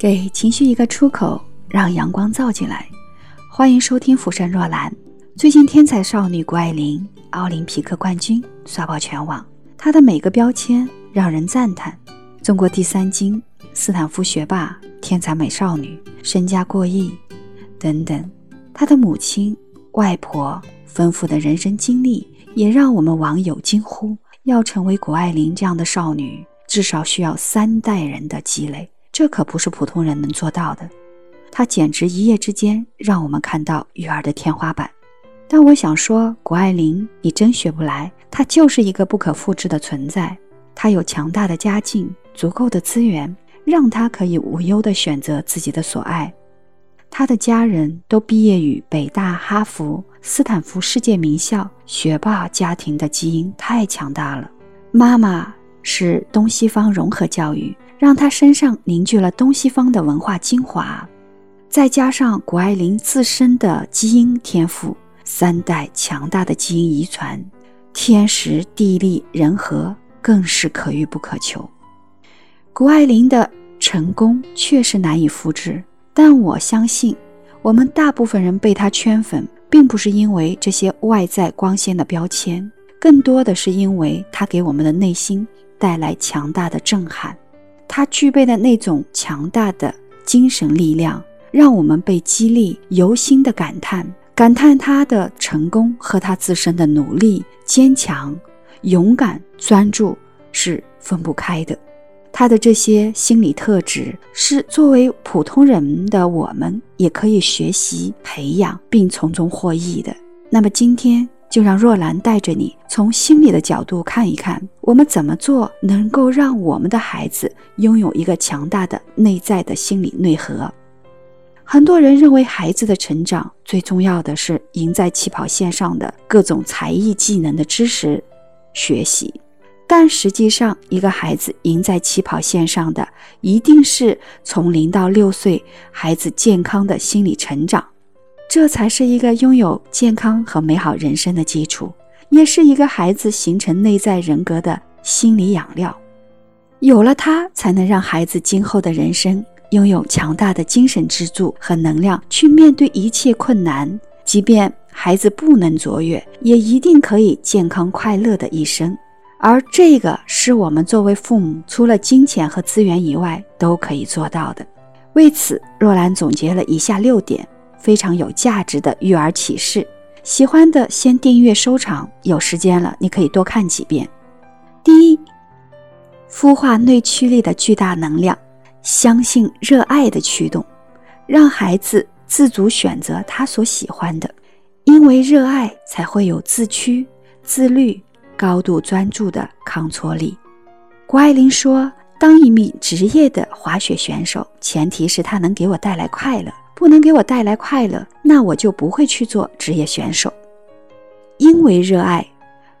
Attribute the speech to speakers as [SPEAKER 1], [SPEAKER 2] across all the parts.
[SPEAKER 1] 给情绪一个出口，让阳光照进来。欢迎收听《浮生若兰》。最近，天才少女谷爱凌，奥林匹克冠军，刷爆全网。她的每个标签让人赞叹：中国第三金、斯坦福学霸、天才美少女、身家过亿等等。她的母亲、外婆丰富的人生经历，也让我们网友惊呼：要成为谷爱凌这样的少女。至少需要三代人的积累，这可不是普通人能做到的。他简直一夜之间让我们看到育儿的天花板。但我想说，谷爱凌，你真学不来，她就是一个不可复制的存在。她有强大的家境，足够的资源，让她可以无忧地选择自己的所爱。她的家人都毕业于北大、哈佛、斯坦福世界名校，学霸家庭的基因太强大了。妈妈。是东西方融合教育，让他身上凝聚了东西方的文化精华，再加上谷爱凌自身的基因天赋，三代强大的基因遗传，天时地利人和更是可遇不可求。谷爱凌的成功确实难以复制，但我相信，我们大部分人被她圈粉，并不是因为这些外在光鲜的标签，更多的是因为她给我们的内心。带来强大的震撼，他具备的那种强大的精神力量，让我们被激励，由心的感叹，感叹他的成功和他自身的努力、坚强、勇敢、专注是分不开的。他的这些心理特质，是作为普通人的我们也可以学习、培养并从中获益的。那么今天。就让若兰带着你从心理的角度看一看，我们怎么做能够让我们的孩子拥有一个强大的内在的心理内核。很多人认为孩子的成长最重要的是赢在起跑线上的各种才艺技能的知识学习，但实际上，一个孩子赢在起跑线上的一定是从零到六岁孩子健康的心理成长。这才是一个拥有健康和美好人生的基础，也是一个孩子形成内在人格的心理养料。有了它，才能让孩子今后的人生拥有强大的精神支柱和能量，去面对一切困难。即便孩子不能卓越，也一定可以健康快乐的一生。而这个是我们作为父母，除了金钱和资源以外，都可以做到的。为此，若兰总结了以下六点。非常有价值的育儿启示，喜欢的先订阅收藏，有时间了你可以多看几遍。第一，孵化内驱力的巨大能量，相信热爱的驱动，让孩子自主选择他所喜欢的，因为热爱才会有自驱、自律、高度专注的抗挫力。谷爱凌说：“当一名职业的滑雪选手，前提是他能给我带来快乐。”不能给我带来快乐，那我就不会去做职业选手。因为热爱，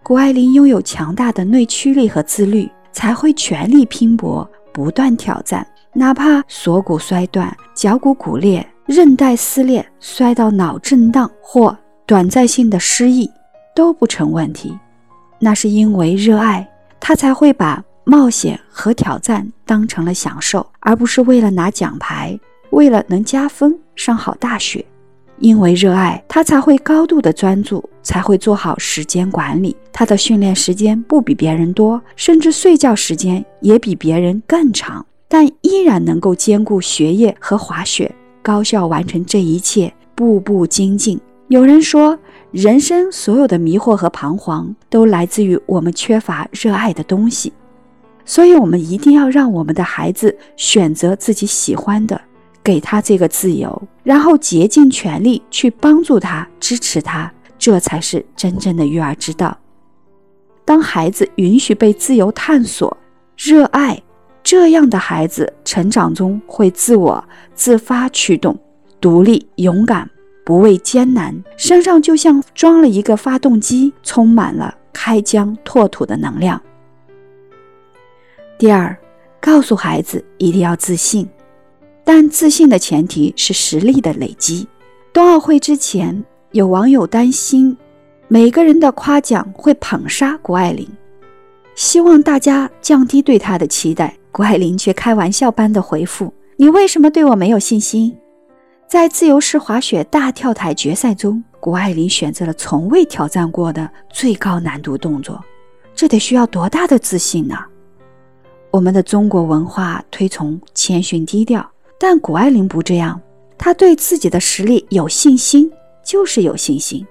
[SPEAKER 1] 谷爱凌拥有强大的内驱力和自律，才会全力拼搏，不断挑战，哪怕锁骨摔断、脚骨骨裂、韧带撕裂、摔到脑震荡或短暂性的失忆都不成问题。那是因为热爱，他才会把冒险和挑战当成了享受，而不是为了拿奖牌。为了能加分上好大学，因为热爱他才会高度的专注，才会做好时间管理。他的训练时间不比别人多，甚至睡觉时间也比别人更长，但依然能够兼顾学业和滑雪，高效完成这一切，步步精进。有人说，人生所有的迷惑和彷徨，都来自于我们缺乏热爱的东西，所以我们一定要让我们的孩子选择自己喜欢的。给他这个自由，然后竭尽全力去帮助他、支持他，这才是真正的育儿之道。当孩子允许被自由探索、热爱，这样的孩子成长中会自我自发驱动、独立、勇敢，不畏艰难，身上就像装了一个发动机，充满了开疆拓土的能量。第二，告诉孩子一定要自信。但自信的前提是实力的累积。冬奥会之前，有网友担心每个人的夸奖会捧杀谷爱凌，希望大家降低对她的期待。谷爱凌却开玩笑般的回复：“你为什么对我没有信心？在自由式滑雪大跳台决赛中，谷爱凌选择了从未挑战过的最高难度动作，这得需要多大的自信呢？我们的中国文化推崇谦逊低调，但谷爱凌不这样，她对自己的实力有信心，就是有信心，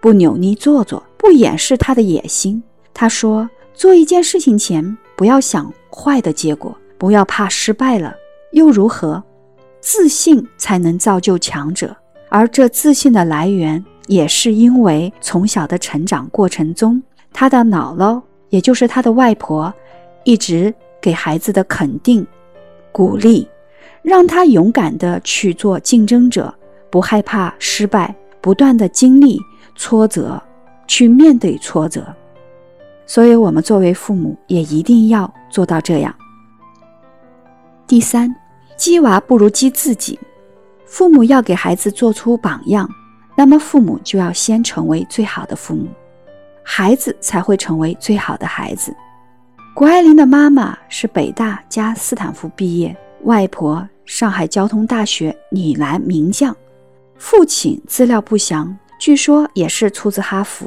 [SPEAKER 1] 不扭捏做作，不掩饰她的野心。她说：“做一件事情前，不要想坏的结果，不要怕失败了又如何？自信才能造就强者，而这自信的来源，也是因为从小的成长过程中，她的姥姥，也就是她的外婆，一直。”给孩子的肯定、鼓励，让他勇敢地去做竞争者，不害怕失败，不断地经历挫折，去面对挫折。所以，我们作为父母也一定要做到这样。第三，激娃不如激自己。父母要给孩子做出榜样，那么父母就要先成为最好的父母，孩子才会成为最好的孩子。谷爱凌的妈妈是北大加斯坦福毕业，外婆上海交通大学女篮名将，父亲资料不详，据说也是出自哈佛。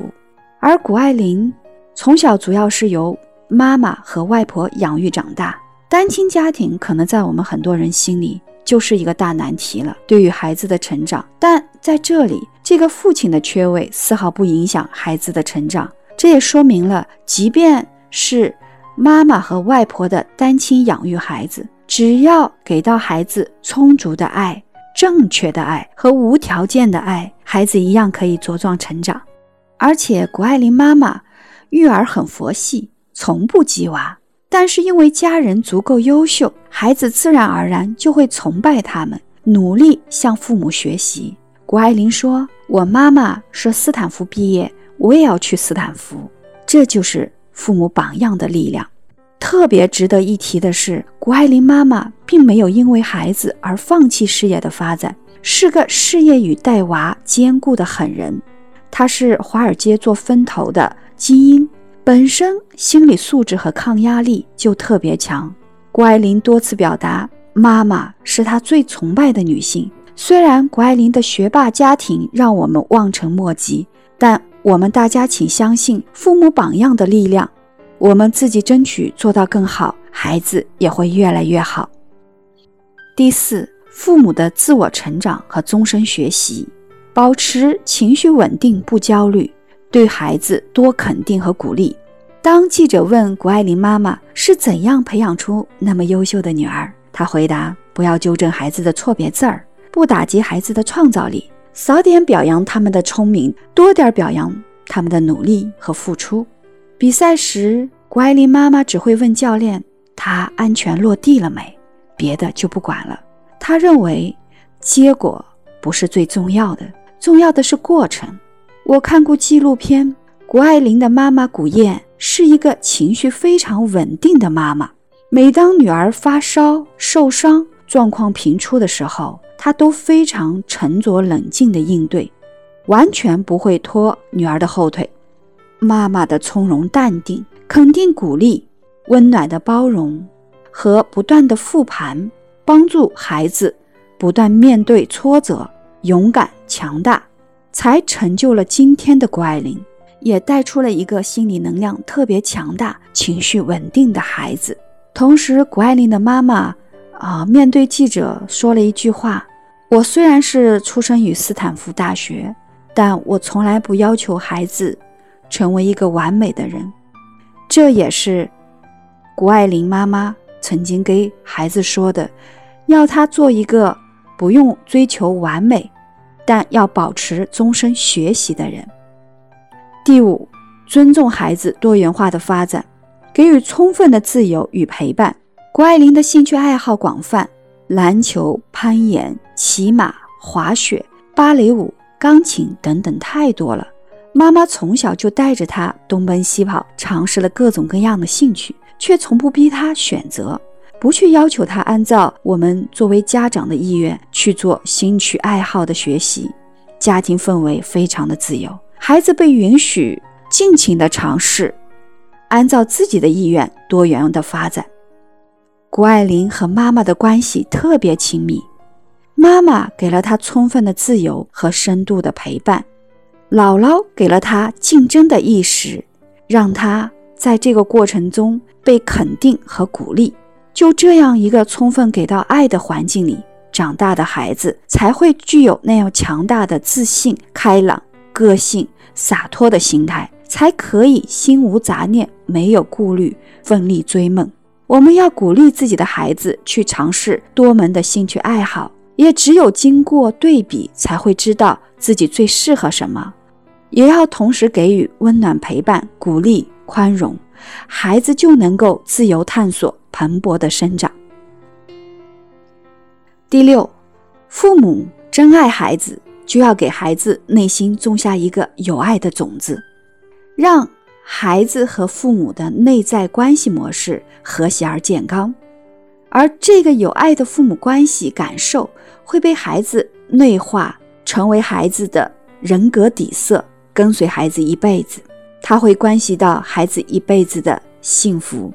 [SPEAKER 1] 而谷爱凌从小主要是由妈妈和外婆养育长大，单亲家庭可能在我们很多人心里就是一个大难题了，对于孩子的成长。但在这里，这个父亲的缺位丝毫不影响孩子的成长，这也说明了，即便是。妈妈和外婆的单亲养育孩子，只要给到孩子充足的爱、正确的爱和无条件的爱，孩子一样可以茁壮成长。而且，谷爱凌妈妈育儿很佛系，从不激娃，但是因为家人足够优秀，孩子自然而然就会崇拜他们，努力向父母学习。谷爱凌说：“我妈妈是斯坦福毕业，我也要去斯坦福。”这就是。父母榜样的力量，特别值得一提的是，谷爱凌妈妈并没有因为孩子而放弃事业的发展，是个事业与带娃兼顾的狠人。她是华尔街做分头的精英，本身心理素质和抗压力就特别强。谷爱凌多次表达，妈妈是她最崇拜的女性。虽然谷爱凌的学霸家庭让我们望尘莫及，但。我们大家请相信父母榜样的力量，我们自己争取做到更好，孩子也会越来越好。第四，父母的自我成长和终身学习，保持情绪稳定不焦虑，对孩子多肯定和鼓励。当记者问谷爱凌妈妈是怎样培养出那么优秀的女儿，她回答：不要纠正孩子的错别字儿，不打击孩子的创造力。少点表扬他们的聪明，多点表扬他们的努力和付出。比赛时，谷爱凌妈妈只会问教练：“她安全落地了没？”别的就不管了。她认为结果不是最重要的，重要的是过程。我看过纪录片，谷爱凌的妈妈谷燕是一个情绪非常稳定的妈妈。每当女儿发烧、受伤、状况频出的时候，她都非常沉着冷静地应对，完全不会拖女儿的后腿。妈妈的从容淡定、肯定鼓励、温暖的包容和不断的复盘，帮助孩子不断面对挫折，勇敢强大，才成就了今天的谷爱凌，也带出了一个心理能量特别强大、情绪稳定的孩子。同时，谷爱凌的妈妈。啊！面对记者说了一句话：“我虽然是出生于斯坦福大学，但我从来不要求孩子成为一个完美的人。”这也是谷爱凌妈妈曾经给孩子说的：“要他做一个不用追求完美，但要保持终身学习的人。”第五，尊重孩子多元化的发展，给予充分的自由与陪伴。谷爱凌的兴趣爱好广泛，篮球、攀岩、骑马、滑雪、芭蕾舞、钢琴等等，太多了。妈妈从小就带着他东奔西跑，尝试了各种各样的兴趣，却从不逼他选择，不去要求他按照我们作为家长的意愿去做兴趣爱好的学习。家庭氛围非常的自由，孩子被允许尽情的尝试，按照自己的意愿多元的发展。谷爱凌和妈妈的关系特别亲密，妈妈给了她充分的自由和深度的陪伴，姥姥给了他竞争的意识，让他在这个过程中被肯定和鼓励。就这样一个充分给到爱的环境里长大的孩子，才会具有那样强大的自信、开朗、个性、洒脱的心态，才可以心无杂念、没有顾虑，奋力追梦。我们要鼓励自己的孩子去尝试多门的兴趣爱好，也只有经过对比，才会知道自己最适合什么。也要同时给予温暖陪伴、鼓励、宽容，孩子就能够自由探索。蓬勃的生长。第六，父母真爱孩子，就要给孩子内心种下一个有爱的种子，让孩子和父母的内在关系模式和谐而健康。而这个有爱的父母关系感受会被孩子内化，成为孩子的人格底色，跟随孩子一辈子。它会关系到孩子一辈子的幸福。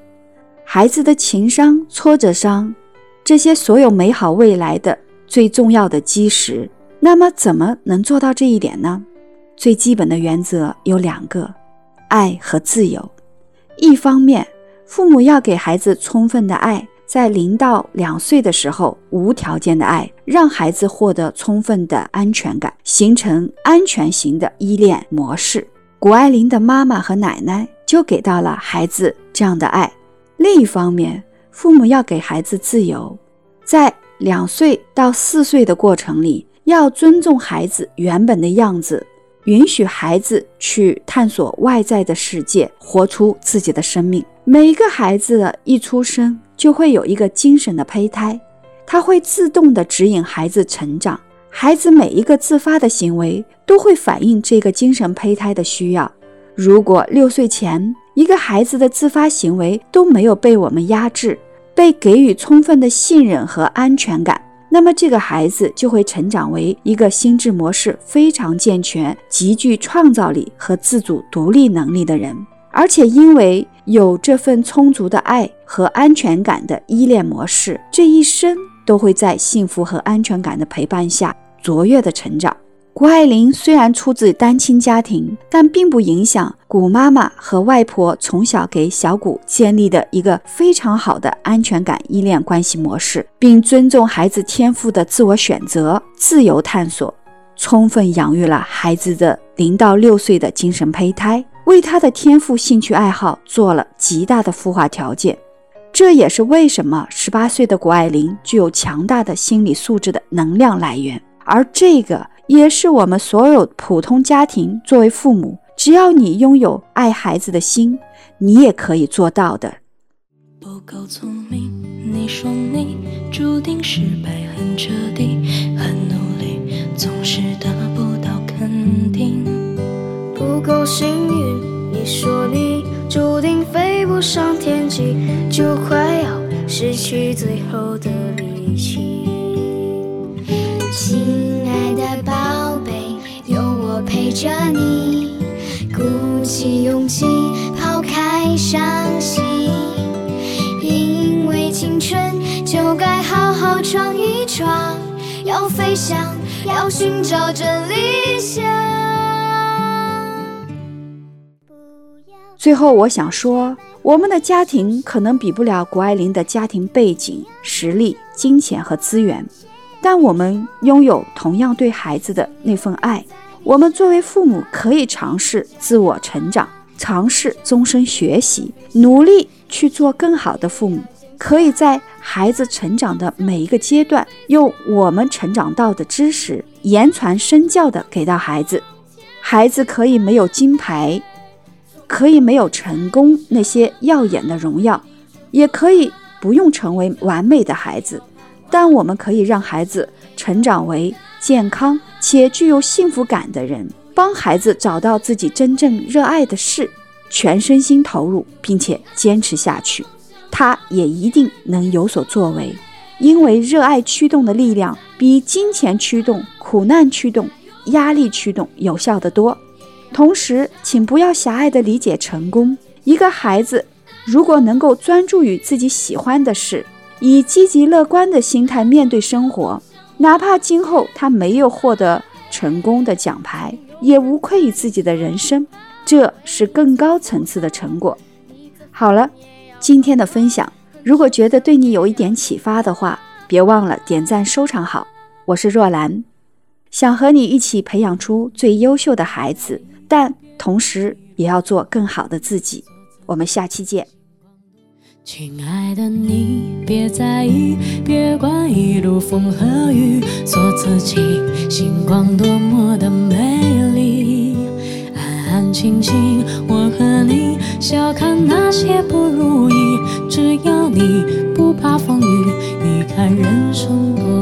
[SPEAKER 1] 孩子的情商、挫折商，这些所有美好未来的最重要的基石。那么，怎么能做到这一点呢？最基本的原则有两个：爱和自由。一方面，父母要给孩子充分的爱，在零到两岁的时候，无条件的爱，让孩子获得充分的安全感，形成安全型的依恋模式。谷爱凌的妈妈和奶奶就给到了孩子这样的爱。另一方面，父母要给孩子自由，在两岁到四岁的过程里，要尊重孩子原本的样子，允许孩子去探索外在的世界，活出自己的生命。每一个孩子一出生就会有一个精神的胚胎，他会自动的指引孩子成长。孩子每一个自发的行为都会反映这个精神胚胎的需要。如果六岁前，一个孩子的自发行为都没有被我们压制，被给予充分的信任和安全感，那么这个孩子就会成长为一个心智模式非常健全、极具创造力和自主独立能力的人。而且因为有这份充足的爱和安全感的依恋模式，这一生都会在幸福和安全感的陪伴下卓越的成长。谷爱凌虽然出自单亲家庭，但并不影响谷妈妈和外婆从小给小谷建立的一个非常好的安全感依恋关系模式，并尊重孩子天赋的自我选择、自由探索，充分养育了孩子的零到六岁的精神胚胎，为他的天赋兴趣爱好做了极大的孵化条件。这也是为什么十八岁的谷爱凌具有强大的心理素质的能量来源，而这个。也是我们所有普通家庭作为父母，只要你拥有爱孩子的心，你也可以做到的。
[SPEAKER 2] 不够聪明，你说你注定失败很彻底，很努力，总是得。
[SPEAKER 3] 够幸运，你说你注定飞不上天际，就快要失去最后的力气。亲爱的宝贝，有我陪着你，鼓起勇气抛开伤心，因为青春就该好好闯一闯，要飞翔，要寻找真理想。
[SPEAKER 1] 最后，我想说，我们的家庭可能比不了谷爱凌的家庭背景、实力、金钱和资源。但我们拥有同样对孩子的那份爱，我们作为父母可以尝试自我成长，尝试终身学习，努力去做更好的父母。可以在孩子成长的每一个阶段，用我们成长到的知识，言传身教的给到孩子。孩子可以没有金牌，可以没有成功那些耀眼的荣耀，也可以不用成为完美的孩子。但我们可以让孩子成长为健康且具有幸福感的人，帮孩子找到自己真正热爱的事，全身心投入，并且坚持下去，他也一定能有所作为。因为热爱驱动的力量比金钱驱动、苦难驱动、压力驱动有效得多。同时，请不要狭隘地理解成功。一个孩子如果能够专注于自己喜欢的事，以积极乐观的心态面对生活，哪怕今后他没有获得成功的奖牌，也无愧于自己的人生，这是更高层次的成果。好了，今天的分享，如果觉得对你有一点启发的话，别忘了点赞收藏好。我是若兰，想和你一起培养出最优秀的孩子，但同时也要做更好的自己。我们下期见。
[SPEAKER 2] 亲爱的你，别在意，别管一路风和雨，做自己，星光多么的美丽。安安静静，我和你，笑看那些不如意。只要你不怕风雨，你看人生多。